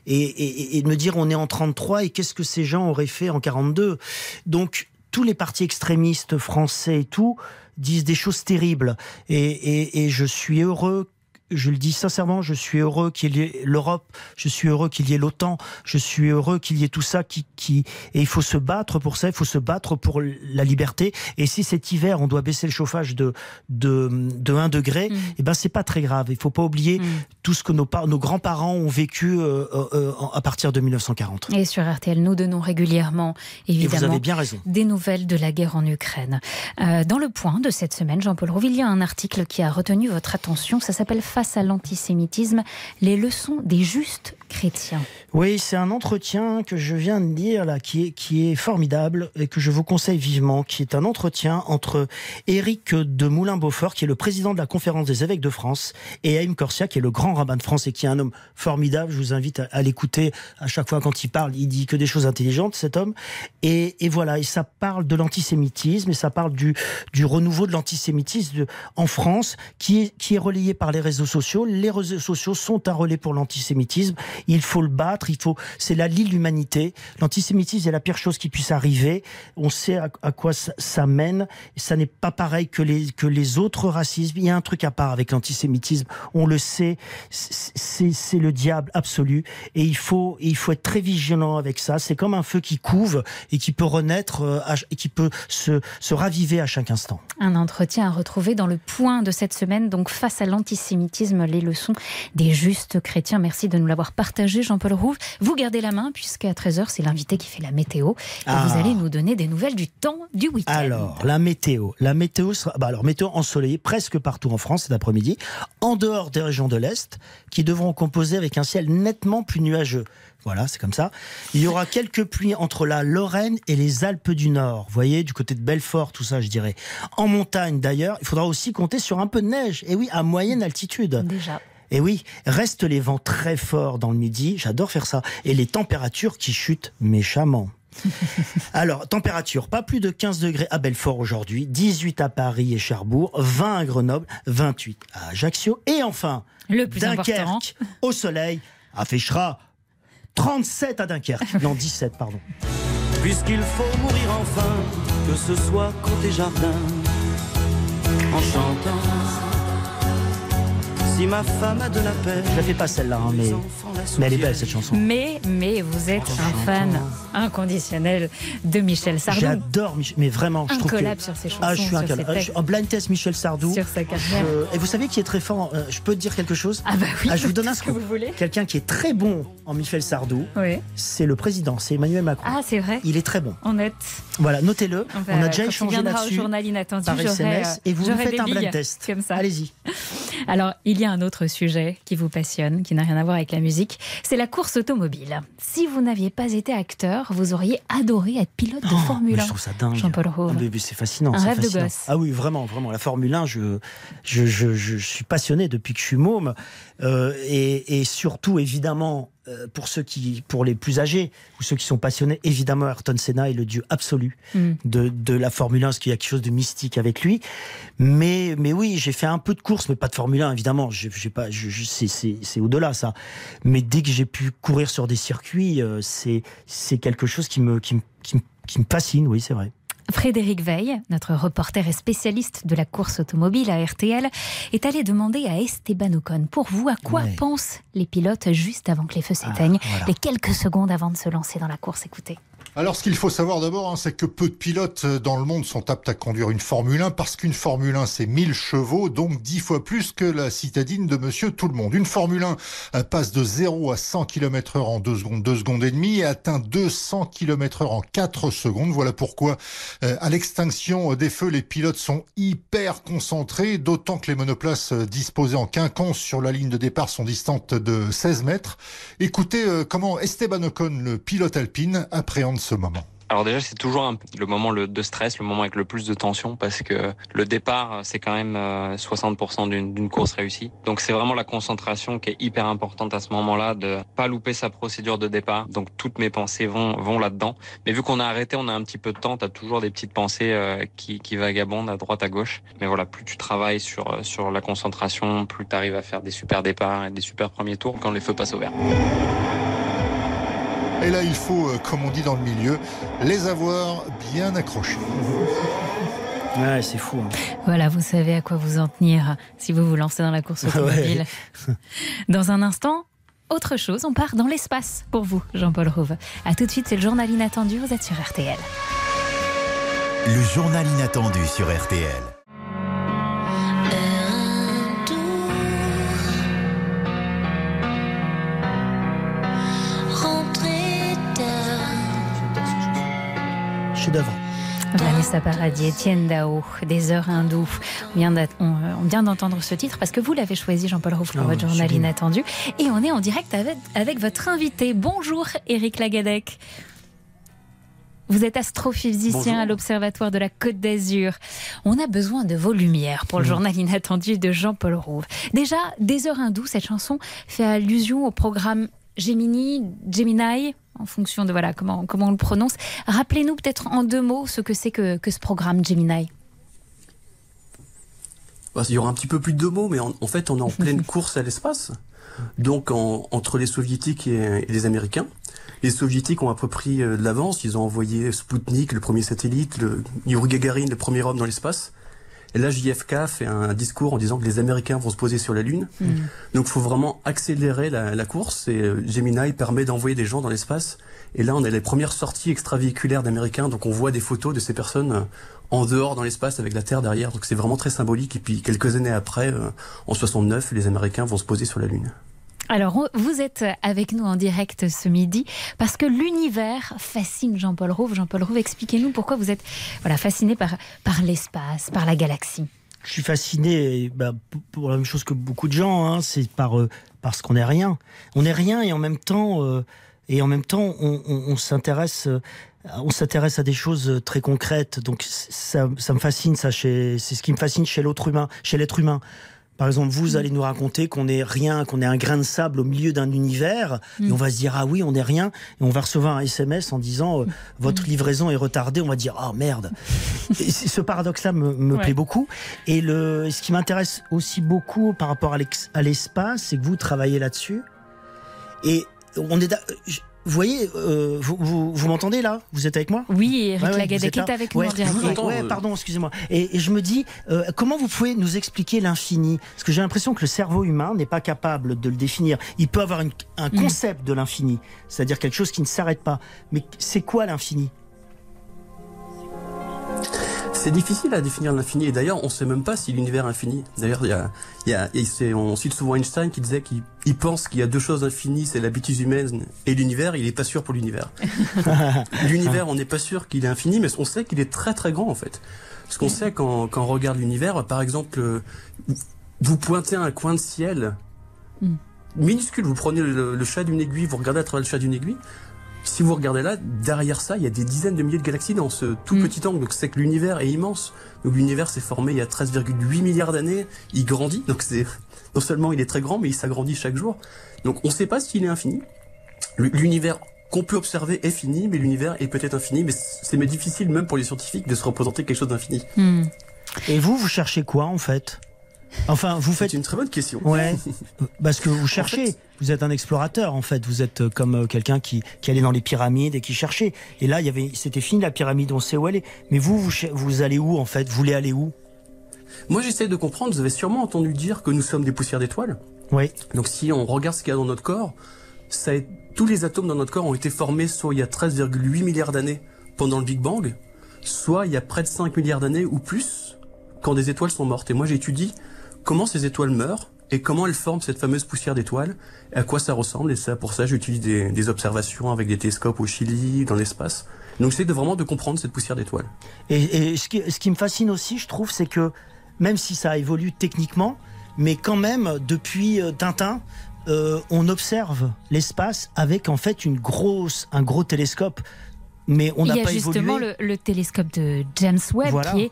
et, me dire on est en 33 et qu'est-ce que ces gens auraient fait en 42 donc tous les partis extrémistes français et tout disent des choses terribles. Et, et, et je suis heureux je le dis sincèrement, je suis heureux qu'il y ait l'Europe, je suis heureux qu'il y ait l'OTAN, je suis heureux qu'il y ait tout ça qui, qui, et il faut se battre pour ça, il faut se battre pour la liberté. Et si cet hiver, on doit baisser le chauffage de, de, de 1 degré, eh ben, c'est pas très grave. Il faut pas oublier tout ce que nos, nos grands-parents ont vécu euh, euh, euh, à partir de 1940. Et sur RTL, nous donnons régulièrement, évidemment, avez bien raison. des nouvelles de la guerre en Ukraine. Euh, dans le point de cette semaine, Jean-Paul Rouve, il y a un article qui a retenu votre attention. Ça s'appelle Face à l'antisémitisme, les leçons des justes chrétiens. Oui, c'est un entretien que je viens de lire là, qui est, qui est formidable et que je vous conseille vivement, qui est un entretien entre Éric de Moulin-Beaufort, qui est le président de la conférence des évêques de France, et Haïm Corsia, qui est le grand rabbin de France et qui est un homme formidable. Je vous invite à, à l'écouter à chaque fois quand il parle. Il dit que des choses intelligentes, cet homme. Et, et voilà, et ça parle de l'antisémitisme et ça parle du, du renouveau de l'antisémitisme en France, qui est, qui est relayé par les réseaux sociaux. Les réseaux sociaux sont un relais pour l'antisémitisme. Il faut le battre. Il faut. C'est la lie l'humanité. L'antisémitisme est la pire chose qui puisse arriver. On sait à, quoi ça, mène. Ça n'est pas pareil que les que les autres racismes. Il y a un truc à part avec l'antisémitisme. On le sait. C'est le diable absolu. Et il faut et il faut être très vigilant avec ça. C'est comme un feu qui couve et qui peut renaître euh, et qui peut se se raviver à chaque instant. Un entretien à retrouver dans le point de cette semaine, donc face à l'antisémitisme, les leçons des justes chrétiens. Merci de nous l'avoir partagé, Jean-Paul. Rouve. Vous gardez la main, puisqu'à 13h, c'est l'invité qui fait la météo. Et Ah. vous allez nous donner des nouvelles du temps du week-end. Alors, la météo. La météo sera. Bah alors, météo ensoleillée presque partout en France cet après-midi, en dehors des régions de l'Est, qui devront composer avec un ciel nettement plus nuageux. Voilà, c'est comme ça. Il y aura quelques pluies entre la Lorraine et les Alpes du Nord. Vous voyez, du côté de Belfort, tout ça, je dirais. En montagne, d'ailleurs, il faudra aussi compter sur un peu de neige. Et oui, à moyenne altitude. Déjà. Et oui, restent les vents très forts dans le midi. J'adore faire ça. Et les températures qui chutent méchamment. Alors, température, pas plus de 15 degrés à Belfort aujourd'hui, 18 à Paris et Cherbourg, 20 à Grenoble, 28 à Ajaccio. Et enfin, Le plus Dunkerque, important. au soleil, à Féchera, 37 à Dunkerque. Non, 17, pardon. Puisqu'il faut mourir enfin, que ce soit côté jardin, en chantant. Si ma femme a de la peine, Je la fais pas celle-là, hein, mais, mais elle est belle cette chanson. Mais, mais vous êtes un fan inconditionnel de Michel Sardou. J'adore Michel, mais vraiment, je Un trouve que- collab sur ses chansons, Ah, je suis un Ah, suis en blind test Michel Sardou. Sur sa carrière. Je- Et vous savez qui est très fort euh, Je peux te dire quelque chose Ah bah oui, je vous donne un que scoop. vous voulez. Quelqu'un qui est très bon en Michel Sardou, Oui. c'est le président, c'est Emmanuel Macron. Ah, c'est vrai Il est très bon. On note. Voilà, notez-le. On, On, a déjà échangé viendra là-dessus. au journal inattendu, par SMS, euh, et vous faites un blind test. comme ça. Allez-y. Alors, il y a un autre sujet qui vous passionne, qui n'a rien à voir avec la musique, c'est la course automobile. Si vous n'aviez pas été acteur, vous auriez adoré être pilote de Formule Oh, Mais 1. je trouve ça dingue. Jean-Paul c'est fascinant. Un rêve de gosse. Ah oui, vraiment, vraiment. La Formule 1, je, je, je, je suis passionné depuis que je suis môme. Euh, et, et surtout, évidemment, pour ceux qui, pour les plus âgés ou ceux qui sont passionnés, évidemment, Ayrton Senna est le dieu absolu Mm. de, de la Formule 1, parce qu'il y a quelque chose de mystique avec lui. Mais, mais oui, j'ai fait un peu de course, mais pas de Formule 1, évidemment. Je, j'ai pas, je, je- c'est, au-delà, ça. Mais dès que j'ai pu courir sur des circuits, euh, c'est, c'est quelque chose qui me, qui, me- qui, me- qui me fascine, oui, c'est vrai. Frédéric Veil, notre reporter et spécialiste de la course automobile à RTL, est allé demander à Esteban Ocon, pour vous, à quoi pensent les pilotes juste avant que les feux s'éteignent, voilà. les quelques secondes avant de se lancer dans la course? Écoutez. Alors, ce qu'il faut savoir d'abord, hein, c'est que peu de pilotes euh, dans le monde sont aptes à conduire une Formule 1 parce qu'une Formule 1, c'est 1000 chevaux, donc 10 fois plus que la citadine de Monsieur Tout-le-Monde. Une Formule 1 euh, passe de 0 à 100 km heure en 2 secondes, 2 secondes et demie et atteint 200 km heure en 4 secondes. Voilà pourquoi, euh, à l'extinction des feux, les pilotes sont hyper concentrés, d'autant que les monoplaces euh, disposées en quinconce sur la ligne de départ sont distantes de 16 mètres. Écoutez euh, comment Esteban Ocon, le pilote alpine, appréhende moment. Alors déjà, c'est toujours le moment de stress, le moment avec le plus de tension, parce que le départ, c'est quand même euh, 60% d'une d'une course réussie. Donc c'est vraiment la concentration qui est hyper importante à ce moment-là, de pas louper sa procédure de départ. Donc toutes mes pensées vont, vont là-dedans. Mais vu qu'on a arrêté, on a un petit peu de temps, tu as toujours des petites pensées euh, qui, qui vagabondent à droite, à gauche. Mais voilà, plus tu travailles sur, euh, sur la concentration, plus tu arrives à faire des super départs et des super premiers tours quand les feux passent au vert. Et là, il faut, euh, comme on dit dans le milieu, les avoir bien accrochés. Ouais, c'est fou. hein. Voilà, vous savez à quoi vous en tenir si vous vous lancez dans la course automobile. Dans un instant, autre chose, on part dans l'espace pour vous, Jean-Paul Rouve. A tout de suite, c'est le journal inattendu, vous êtes sur RTL. Le journal inattendu sur RTL. Chef-d'œuvre. Vanessa Paradis, Etienne Dao, des heures hindoues. On vient d'at- on, on vient d'entendre ce titre parce que vous l'avez choisi, Jean-Paul Rouve, pour Oh, votre journal inattendu. Et on est en direct avec, avec votre invité. Bonjour, Éric Lagadec. Vous êtes astrophysicien Bonjour. à l'Observatoire de la Côte d'Azur. On a besoin de vos lumières pour le journal inattendu de Jean-Paul Rouve. Déjà, Des heures hindoues, cette chanson fait allusion au programme Gemini, Gemini, en fonction de voilà comment, comment on le prononce. Rappelez-nous peut-être en deux mots ce que c'est que, que ce programme Gemini. Bah, il y aura un petit peu plus de deux mots, mais en, en fait, on est en pleine course à l'espace. Donc, en- entre les soviétiques et, et les américains. Les soviétiques ont à peu euh, de l'avance. Ils ont envoyé Sputnik, le premier satellite, le Yuri Gagarin, le premier homme dans l'espace. Et là, JFK fait un discours en disant que les Américains vont se poser sur la Lune. Donc, il faut vraiment accélérer la, la course. Et euh, Gemini permet d'envoyer des gens dans l'espace. Et là, on a les premières sorties extravéhiculaires d'Américains. Donc, on voit des photos de ces personnes euh, en dehors dans l'espace avec la Terre derrière. Donc, c'est vraiment très symbolique. Et puis, quelques années après, euh, en 69, les Américains vont se poser sur la Lune. Alors, vous êtes avec nous en direct ce midi parce que l'univers fascine Jean-Paul Rouve. Jean-Paul Rouve, expliquez-nous pourquoi vous êtes voilà, fasciné par, par l'espace, par la galaxie. Je suis fasciné ben, pour- la même chose que beaucoup de gens, hein, c'est par euh, parce qu'on n'est rien. On est rien et en même temps, euh, et en même temps, on, s'intéresse, euh, on s'intéresse à des choses très concrètes. Donc ça, ça me fascine, ça. C'est ce qui me fascine chez l'autre humain, chez l'être humain. Par exemple, vous allez nous raconter qu'on est rien, qu'on est un grain de sable au milieu d'un univers, et on va se dire ah oui, on est rien, et on va recevoir un SMS en disant euh, votre livraison est retardée, on va dire ah merde. Et ce paradoxe-là me, me Ouais. plaît beaucoup. Et le, ce qui m'intéresse aussi beaucoup par rapport à l'espace, c'est que vous travaillez là-dessus. Et on est, vous voyez, euh, vous, vous, vous m'entendez là? Vous êtes avec moi? Oui, Eric ouais, Lagadec est avec nous Ouais, en direct. ouais, pardon, excusez-moi. Et, et je me dis, euh, comment vous pouvez nous expliquer l'infini? Parce que j'ai l'impression que le cerveau humain n'est pas capable de le définir. Il peut avoir une- un concept de l'infini, c'est-à-dire quelque chose qui ne s'arrête pas. Mais c'est quoi l'infini? C'est difficile à définir l'infini et d'ailleurs on ne sait même pas si l'univers est infini. D'ailleurs il y a, y a et c'est- on cite souvent Einstein qui disait qu'il il pense qu'il y a deux choses infinies, c'est la bêtise humaine et l'univers. Il n'est pas sûr pour l'univers. l'univers on n'est pas sûr qu'il est infini, mais on sait qu'il est très très grand en fait. Parce qu'on sait quand, quand on regarde l'univers, par exemple, euh, vous pointez un coin de ciel minuscule, vous prenez le, le chat d'une aiguille, vous regardez à travers le chat d'une aiguille. Si vous regardez là, derrière ça, il y a des dizaines de milliers de galaxies dans ce tout petit angle. Donc c'est que l'univers est immense. Donc l'univers s'est formé il y a 13,8 milliards d'années. Il grandit. Donc c'est non seulement il est très grand, mais il s'agrandit chaque jour. Donc on ne sait pas s'il est infini. L'univers qu'on peut observer est fini, mais l'univers est peut-être infini. Mais c'est mais difficile même pour les scientifiques de se représenter quelque chose d'infini. Et vous, vous cherchez quoi en fait? Enfin, vous faites une très bonne question. Ouais, parce que vous cherchez. Vous êtes un explorateur en fait. Vous êtes euh, comme euh, quelqu'un qui, qui allait dans les pyramides et qui cherchait. Et là, il y avait, c'était fini la pyramide. On sait où elle est. Mais vous, vous, vous allez où en fait? Vous voulez aller où? Moi, j'essaie de comprendre. Vous avez sûrement entendu dire que nous sommes des poussières d'étoiles. Oui. Donc, si on regarde ce qu'il y a dans notre corps, ça est- tous les atomes dans notre corps ont été formés soit il y a 13,8 milliards d'années pendant le Big Bang, soit il y a près de 5 milliards d'années ou plus quand des étoiles sont mortes. Et moi, j'étudie comment ces étoiles meurent et comment elles forment cette fameuse poussière d'étoiles, à quoi ça ressemble. Et ça, pour ça, j'utilise des, observations avec des télescopes au Chili, dans l'espace. Donc, j'essaie de vraiment de comprendre cette poussière d'étoiles. Et, et ce, qui, ce qui me fascine aussi, je trouve, c'est que même si ça évolue techniquement, mais quand même, depuis euh, Tintin, euh, on observe l'espace avec en fait une grosse, un gros télescope. Mais on Il n'a y a pas justement évolué. le, le télescope de James Webb Voilà. qui est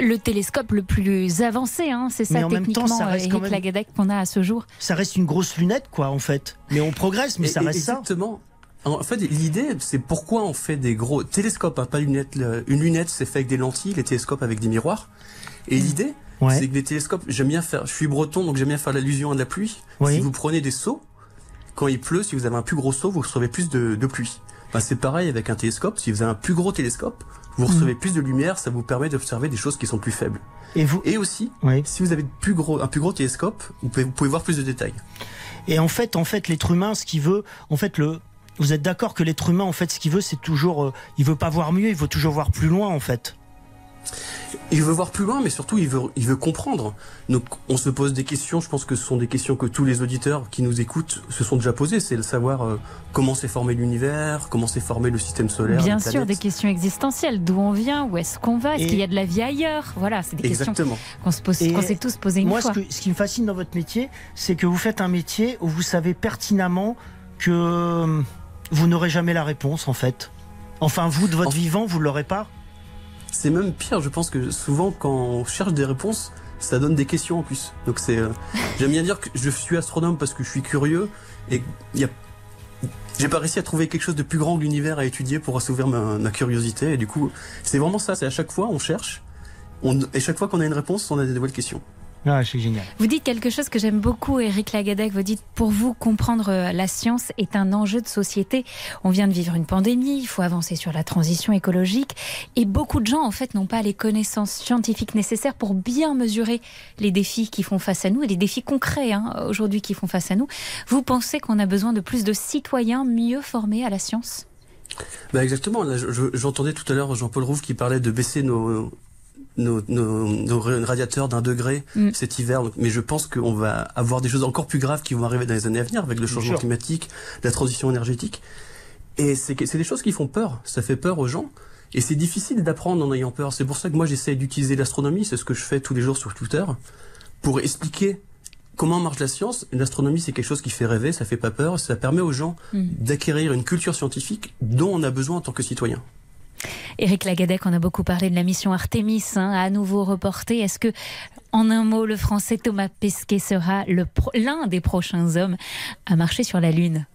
le télescope le plus avancé. hein. C'est Mais ça en même temps, techniquement, ça reste Eric quand même- Lagadec, qu'on a à ce jour. Ça reste une grosse lunette, quoi, en fait. Mais on progresse, mais Et- ça reste ça. Exactement. En fait, l'idée, c'est pourquoi on fait des gros télescopes, hein, pas lunettes. Une lunette, c'est fait avec des lentilles, les télescopes avec des miroirs. Et l'idée, Ouais. c'est que les télescopes, j'aime bien faire, je suis breton, donc j'aime bien faire l'allusion à de la pluie. Oui. Si vous prenez des seaux, quand il pleut, si vous avez un plus gros seau, vous recevez plus de, de pluie. Ben, c'est pareil avec un télescope. Si vous avez un plus gros télescope, vous recevez plus de lumière, ça vous permet d'observer des choses qui sont plus faibles. Et vous Et aussi, Oui. si vous avez plus gros, un plus gros télescope, vous pouvez, vous pouvez voir plus de détails. Et en fait, en fait, l'être humain, ce qu'il veut, en fait, le, vous êtes d'accord que l'être humain, en fait, ce qu'il veut, c'est toujours, euh, il veut pas voir mieux, il veut toujours voir plus loin, en fait. Il veut voir plus loin, mais surtout il veut, il veut comprendre. Donc on se pose des questions, je pense que ce sont des questions que tous les auditeurs qui nous écoutent se sont déjà posées, c'est de savoir euh, comment s'est formé l'univers, comment s'est formé le système solaire. Bien sûr, planètes. des questions existentielles. D'où on vient Où est-ce qu'on va Est-ce Et- qu'il y a de la vie ailleurs? Voilà, c'est des Exactement. questions qu'on se pose, Et qu'on s'est tous posées une Moi, fois. ce, que- ce qui me fascine dans votre métier, c'est que vous faites un métier où vous savez pertinemment que euh, vous n'aurez jamais la réponse, en fait. Enfin, vous, de votre vivant, vous l'aurez pas. C'est même pire, je pense que souvent quand on cherche des réponses, ça donne des questions en plus. Donc c'est, euh, j'aime bien dire que je suis astronome parce que je suis curieux et il y a, j'ai pas réussi à trouver quelque chose de plus grand que l'univers à étudier pour assouvir ma, ma curiosité et du coup c'est vraiment ça, c'est à chaque fois on cherche, on, et chaque fois qu'on a une réponse, on a des nouvelles questions. Ah, c'est génial. Vous dites quelque chose que j'aime beaucoup, Eric Lagadec. Vous dites, pour vous, comprendre euh, la science est un enjeu de société. On vient de vivre une pandémie, il faut avancer sur la transition écologique. Et beaucoup de gens, en fait, n'ont pas les connaissances scientifiques nécessaires pour bien mesurer les défis qui font face à nous et les défis concrets hein, aujourd'hui qui font face à nous. Vous pensez qu'on a besoin de plus de citoyens mieux formés à la science? Bah exactement. Je- j'entendais tout à l'heure Jean-Paul Rouve qui parlait de baisser nos nos, nos, nos radiateurs d'un degré Mm. cet hiver. Mais je pense qu'on va avoir des choses encore plus graves qui vont arriver dans les années à venir avec le changement climatique, la transition énergétique. Et c'est des choses qui font peur. Ça fait peur aux gens. Et c'est difficile d'apprendre en ayant peur. C'est pour ça que moi j'essaie d'utiliser l'astronomie. C'est ce que je fais tous les jours sur Twitter pour expliquer comment marche la science. L'astronomie c'est quelque chose qui fait rêver, ça fait pas peur. Ça permet aux gens Mm. d'acquérir une culture scientifique dont on a besoin en tant que citoyen. Éric Lagadec, on a beaucoup parlé de la mission Artemis, hein, à nouveau reportée. Est-ce que, en un mot, le français Thomas Pesquet sera l'un des prochains hommes à marcher sur la Lune?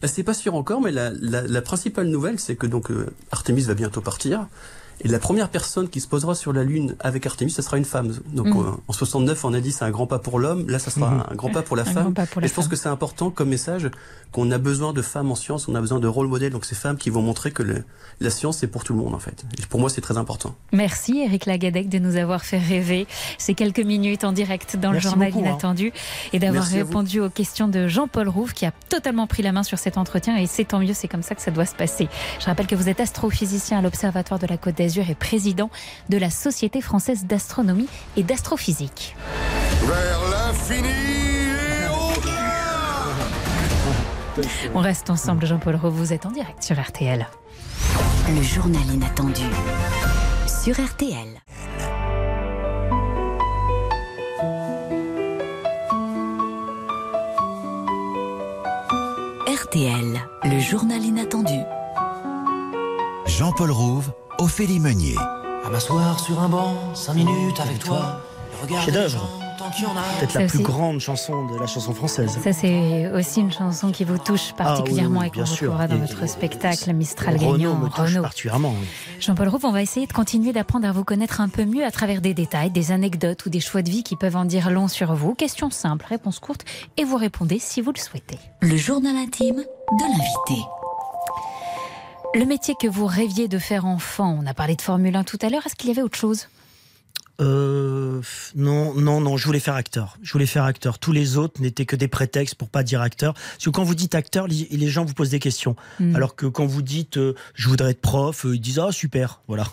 Bah, c'est pas sûr encore, mais la principale nouvelle, c'est que donc euh, Artemis va bientôt partir. Et la première personne qui se posera sur la Lune avec Artemis, ça sera une femme. Donc Mhm. euh, en 69, on a dit c'est un grand pas pour l'homme. Là, ça sera Mhm. un grand pas pour la Un femme. grand pas pour la et je pense femme. que c'est important comme message qu'on a besoin de femmes en science, on a besoin de rôle modèles. Donc ces femmes qui vont montrer que le- la science c'est pour tout le monde en fait. Et pour moi, c'est très important. Merci Éric Lagadec de nous avoir fait rêver ces quelques minutes en direct dans Merci le journal beaucoup, hein. inattendu et d'avoir répondu aux questions de Jean-Paul Rouve qui a totalement pris la main sur cet entretien et c'est tant mieux, c'est comme ça que ça doit se passer. Je rappelle que vous êtes astrophysicien à l'Observatoire de la Côte d'Azur et président de la Société française d'astronomie et d'astrophysique. Vers l'infini et On reste ensemble Jean-Paul Rouve, vous êtes en direct sur RTL. Le journal inattendu sur RTL. RTL, le journal inattendu. Jean-Paul Rouve, Ophélie Meunier. À m'asseoir sur un banc, cinq minutes avec toi. En a. Peut-être la plus grande chanson de la chanson française. Ça, c'est aussi une chanson qui vous touche particulièrement Ah oui, oui, et qu'on retrouvera dans Et- votre spectacle Mistral Renaud gagnant. me touche Renaud. particulièrement. oui. Jean-Paul Rouve, on va essayer de continuer d'apprendre à vous connaître un peu mieux à travers des détails, des anecdotes ou des choix de vie qui peuvent en dire long sur vous. Question simple, réponse courte, et vous répondez si vous le souhaitez. Le journal intime de l'invité. Le métier que vous rêviez de faire enfant, on a parlé de Formule 1 tout à l'heure, est-ce qu'il y avait autre chose? Euh, non, non, non, je voulais faire acteur. Je voulais faire acteur. Tous les autres n'étaient que des prétextes pour pas dire acteur. Parce que quand vous dites acteur, les gens vous posent des questions. Mm. Alors que quand vous dites euh, je voudrais être prof, euh, ils disent ah super, voilà.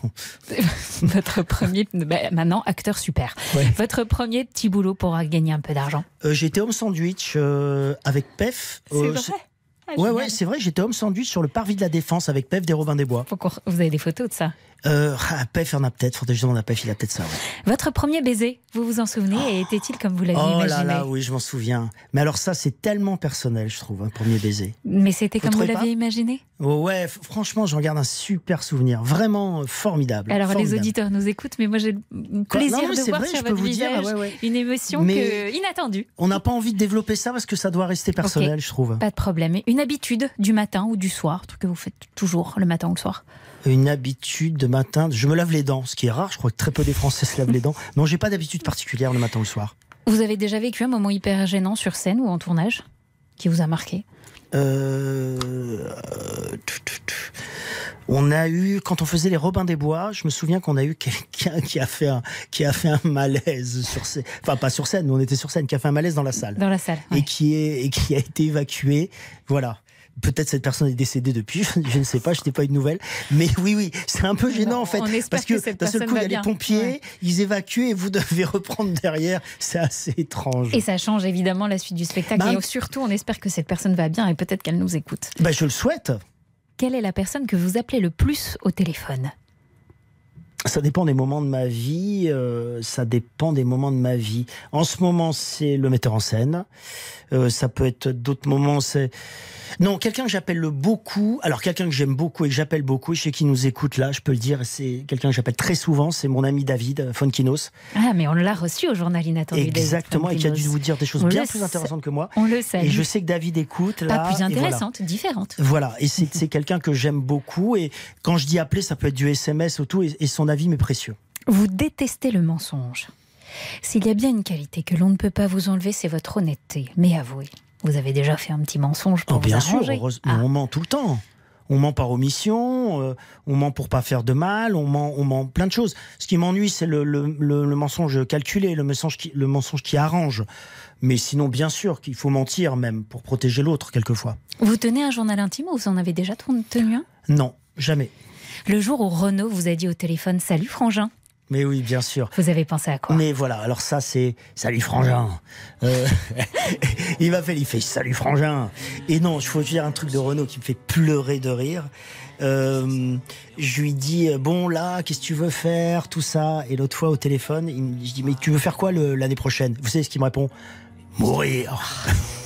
Votre premier, ben, maintenant, acteur super. Ouais. Votre premier petit boulot pour gagner un peu d'argent? Euh, j'étais homme sandwich avec PEF. C'est vrai? Ah, Ouais, ouais, c'est vrai, j'étais homme sandwich sur le parvis de la Défense avec PEF des Robins des Bois. Faut Vous avez des photos de ça? Euh, ah, PEF, en a peut-être, je demande à PEF, il a peut-être ça. ouais. Votre premier baiser, vous vous en souvenez Et était-il comme vous l'aviez Oh imaginé là là, oui, je m'en souviens. Mais alors ça, c'est tellement personnel, je trouve, un premier baiser. Mais c'était comme vous l'aviez imaginé? Oh ouais, franchement, j'en garde un super souvenir. Vraiment euh, formidable. Alors les auditeurs nous écoutent, mais moi j'ai le plaisir Non, de voir vrai, sur votre dire, visage ouais, ouais. une émotion que- inattendue. On n'a pas envie de développer ça parce que ça doit rester personnel, je trouve. Pas de problème. Une habitude du matin ou du soir, truc que vous faites toujours le matin ou le soir? Une habitude de matin, je me lave les dents, ce qui est rare. Je crois que très peu des Français se lavent les dents. Non, j'ai pas d'habitude particulière le matin ou le soir. Vous avez déjà vécu un moment hyper gênant sur scène ou en tournage qui vous a marqué? Euh. On a eu, quand on faisait les Robins des Bois, je me souviens qu'on a eu quelqu'un qui a fait un, qui a fait un malaise sur scène. Enfin, pas sur scène, nous on était sur scène, qui a fait un malaise dans la salle. Dans la salle. Et qui est, et qui a été évacué. Voilà. Peut-être cette personne est décédée depuis, je ne sais pas, je n'ai pas eu de nouvelles. Mais oui, oui, c'est un peu gênant en fait. parce que d'un seul coup, il y a bien. les pompiers, Ouais. ils évacuent et vous devez reprendre derrière. C'est assez étrange. Et ça change évidemment la suite du spectacle. Bah, et surtout, on espère que cette personne va bien et peut-être qu'elle nous écoute. Bah, je le souhaite. Quelle est la personne que vous appelez le plus au téléphone? Ça dépend des moments de ma vie. euh, ça dépend des moments de ma vie. En ce moment, c'est le metteur en scène. Euh, ça peut être d'autres moments. C'est non quelqu'un que j'appelle le beaucoup. Alors quelqu'un que j'aime beaucoup et que j'appelle beaucoup, je sais qui nous écoute là, je peux le dire. C'est quelqu'un que j'appelle très souvent. C'est mon ami David Fonkinos. Ah, mais on l'a reçu au journal inattendu. Exactement, et qui a dû vous dire des choses On bien plus intéressantes que moi. On le sait. Et je sais que David écoute là. Pas plus voilà. intéressante, différente. Voilà, et c'est c'est quelqu'un que j'aime beaucoup. Et quand je dis appeler, ça peut être du SMS ou tout, et, et son avis m'est précieux. Vous détestez le mensonge. S'il y a bien une qualité que l'on ne peut pas vous enlever, c'est votre honnêteté. Mais avouez, vous avez déjà fait un petit mensonge pour Oh, bien vous sûr, arranger. heureuse- Ah. mais on ment tout le temps. On ment par omission, euh, on ment pour pas faire de mal, on ment, on ment plein de choses. Ce qui m'ennuie, c'est le, le- le- le mensonge calculé, le mensonge, qui, le mensonge qui arrange. Mais sinon, bien sûr qu'il faut mentir même pour protéger l'autre quelquefois. Vous tenez un journal intime ou vous en avez déjà tenu un? Non, jamais. Le jour où Renaud vous a dit au téléphone Salut Frangin, Mais oui, bien sûr. Vous avez pensé à quoi? Mais voilà, alors ça c'est Salut Frangin. Euh, il m'appelle, il fait Salut Frangin. Et non, je faut dire un truc de Renault qui me fait pleurer de rire. Euh, je lui dis bon là, qu'est-ce que tu veux faire, tout ça. Et l'autre fois au téléphone, il me, je dis mais tu veux faire quoi l'année prochaine? Vous savez ce qu'il me répond? Mourir.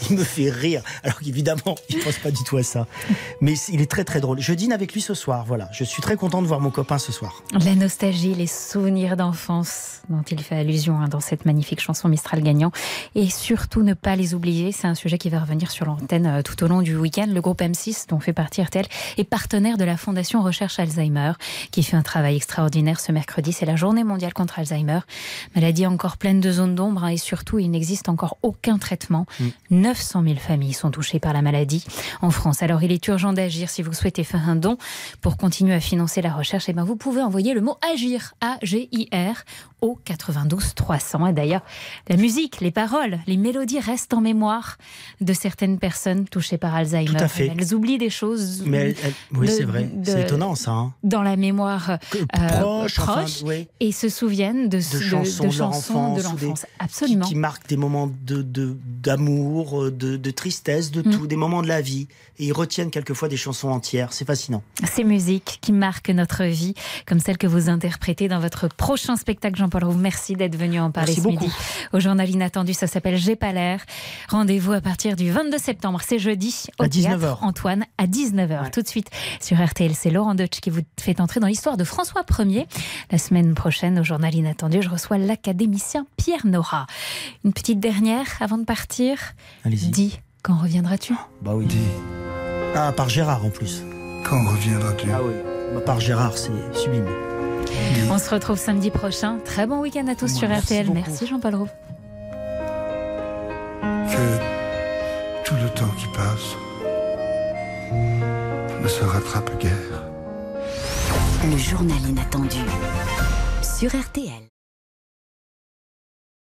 Il me fait rire, alors qu'évidemment, il pense pas du tout à ça. Mais il est très très drôle. Je dîne avec lui ce soir, voilà. Je suis très content de voir mon copain ce soir. La nostalgie, les souvenirs d'enfance dont il fait allusion hein, dans cette magnifique chanson Mistral gagnant. Et surtout ne pas les oublier, c'est un sujet qui va revenir sur l'antenne euh, tout au long du week-end. Le groupe M6, dont fait partie RTL, est partenaire de la Fondation Recherche Alzheimer, qui fait un travail extraordinaire ce mercredi. C'est la journée mondiale contre Alzheimer. Maladie encore pleine de zones d'ombre hein, et surtout, il n'existe encore aucun traitement. 900 000 familles sont touchées par la maladie en France. Alors il est urgent d'agir. Si vous souhaitez faire un don pour continuer à financer la recherche, eh ben, vous pouvez envoyer le mot agir, A-G-I-R, au 92 300. Et d'ailleurs, la musique, les paroles, les mélodies restent en mémoire de certaines personnes touchées par Alzheimer. Tout à fait. Elles oublient des choses. Mais oui, c'est vrai. C'est étonnant ça. hein. Dans la mémoire euh, proche, enfin, proche, oui. et se souviennent de, de de- chansons de chansons l'enfance. Absolument. Qui, qui marquent des moments de- d'amour, de, de tristesse, de Mm. tout, des moments de la vie. Et ils retiennent quelquefois des chansons entières. C'est fascinant. Ces musiques qui marquent notre vie, comme celles que vous interprétez dans votre prochain spectacle, Jean-Paul Roux. Merci d'être venu en parler Merci ce beaucoup. midi. Au journal inattendu, ça s'appelle J'ai pas l'air. Rendez-vous à partir du 22 septembre, c'est jeudi, au À théâtre 19h. Antoine, à 19h. Tout de suite sur RTL, c'est Laurent Deutsch qui vous fait entrer dans l'histoire de François Ier. La semaine prochaine, au journal inattendu, je reçois l'académicien Pierre Nora. Une petite dernière avant de partir. Allez-y. Dis, quand reviendras-tu? Bah oui. Ah, par Gérard en plus. Quand reviendras-tu? Ah oui. Bah, par Gérard, c'est sublime. On se retrouve samedi prochain. Très bon week-end à tous sur Merci RTL. beaucoup. Merci Jean-Paul Roux. Que tout le temps qui passe ne se rattrape guère. Le journal inattendu sur RTL.